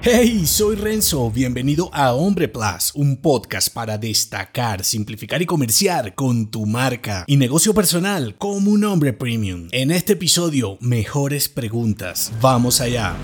Hey, soy Renzo, bienvenido a Hombre Plus, un podcast para destacar, simplificar y comerciar con tu marca y negocio personal como un hombre premium. En este episodio, mejores preguntas. Vamos allá.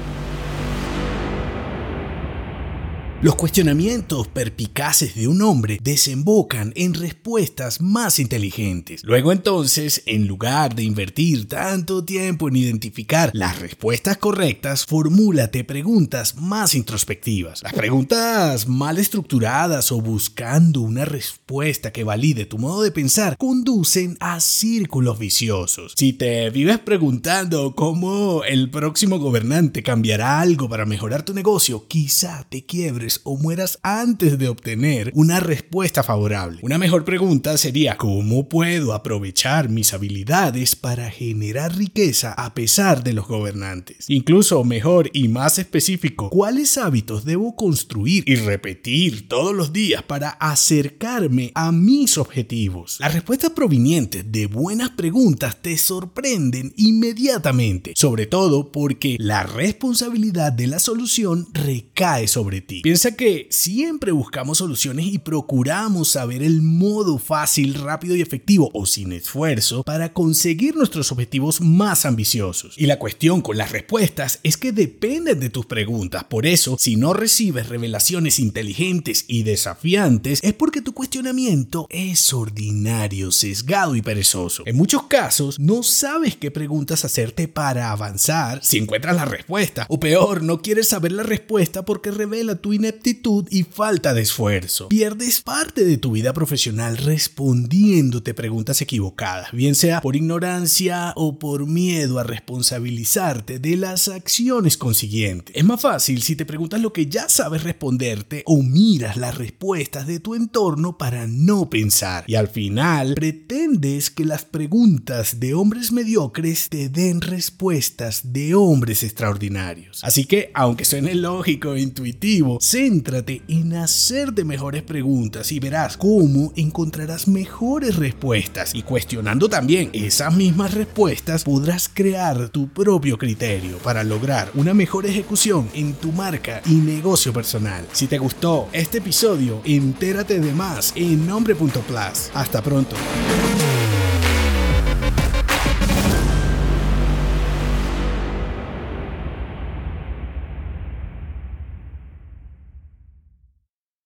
Los cuestionamientos perpicaces de un hombre desembocan en respuestas más inteligentes. Luego entonces, en lugar de invertir tanto tiempo en identificar las respuestas correctas, formúlate preguntas más introspectivas. Las preguntas mal estructuradas o buscando una respuesta que valide tu modo de pensar conducen a círculos viciosos. Si te vives preguntando cómo el próximo gobernante cambiará algo para mejorar tu negocio, quizá te quiebres o mueras antes de obtener una respuesta favorable. Una mejor pregunta sería ¿cómo puedo aprovechar mis habilidades para generar riqueza a pesar de los gobernantes? Incluso mejor y más específico, ¿cuáles hábitos debo construir y repetir todos los días para acercarme a mis objetivos? Las respuestas provenientes de buenas preguntas te sorprenden inmediatamente, sobre todo porque la responsabilidad de la solución recae sobre ti. Piensa que siempre buscamos soluciones y procuramos saber el modo fácil, rápido y efectivo o sin esfuerzo para conseguir nuestros objetivos más ambiciosos. Y la cuestión con las respuestas es que dependen de tus preguntas. Por eso, si no recibes revelaciones inteligentes y desafiantes, es porque tu cuestionamiento es ordinario, sesgado y perezoso. En muchos casos, no sabes qué preguntas hacerte para avanzar si encuentras la respuesta. O peor, no quieres saber la respuesta porque revela tu ineptitud y falta de esfuerzo. Pierdes parte de tu vida profesional respondiéndote preguntas equivocadas, bien sea por ignorancia o por miedo a responsabilizarte de las acciones consiguientes. Es más fácil si te preguntas lo que ya sabes responderte o miras las respuestas de tu entorno para no pensar. Y al final pretendes que las preguntas de hombres mediocres te den respuestas de hombres extraordinarios. Así que, aunque suene lógico e intuitivo, Céntrate en hacerte mejores preguntas y verás cómo encontrarás mejores respuestas. Y cuestionando también esas mismas respuestas, podrás crear tu propio criterio para lograr una mejor ejecución en tu marca y negocio personal. Si te gustó este episodio, entérate de más en nombre.plus. Hasta pronto.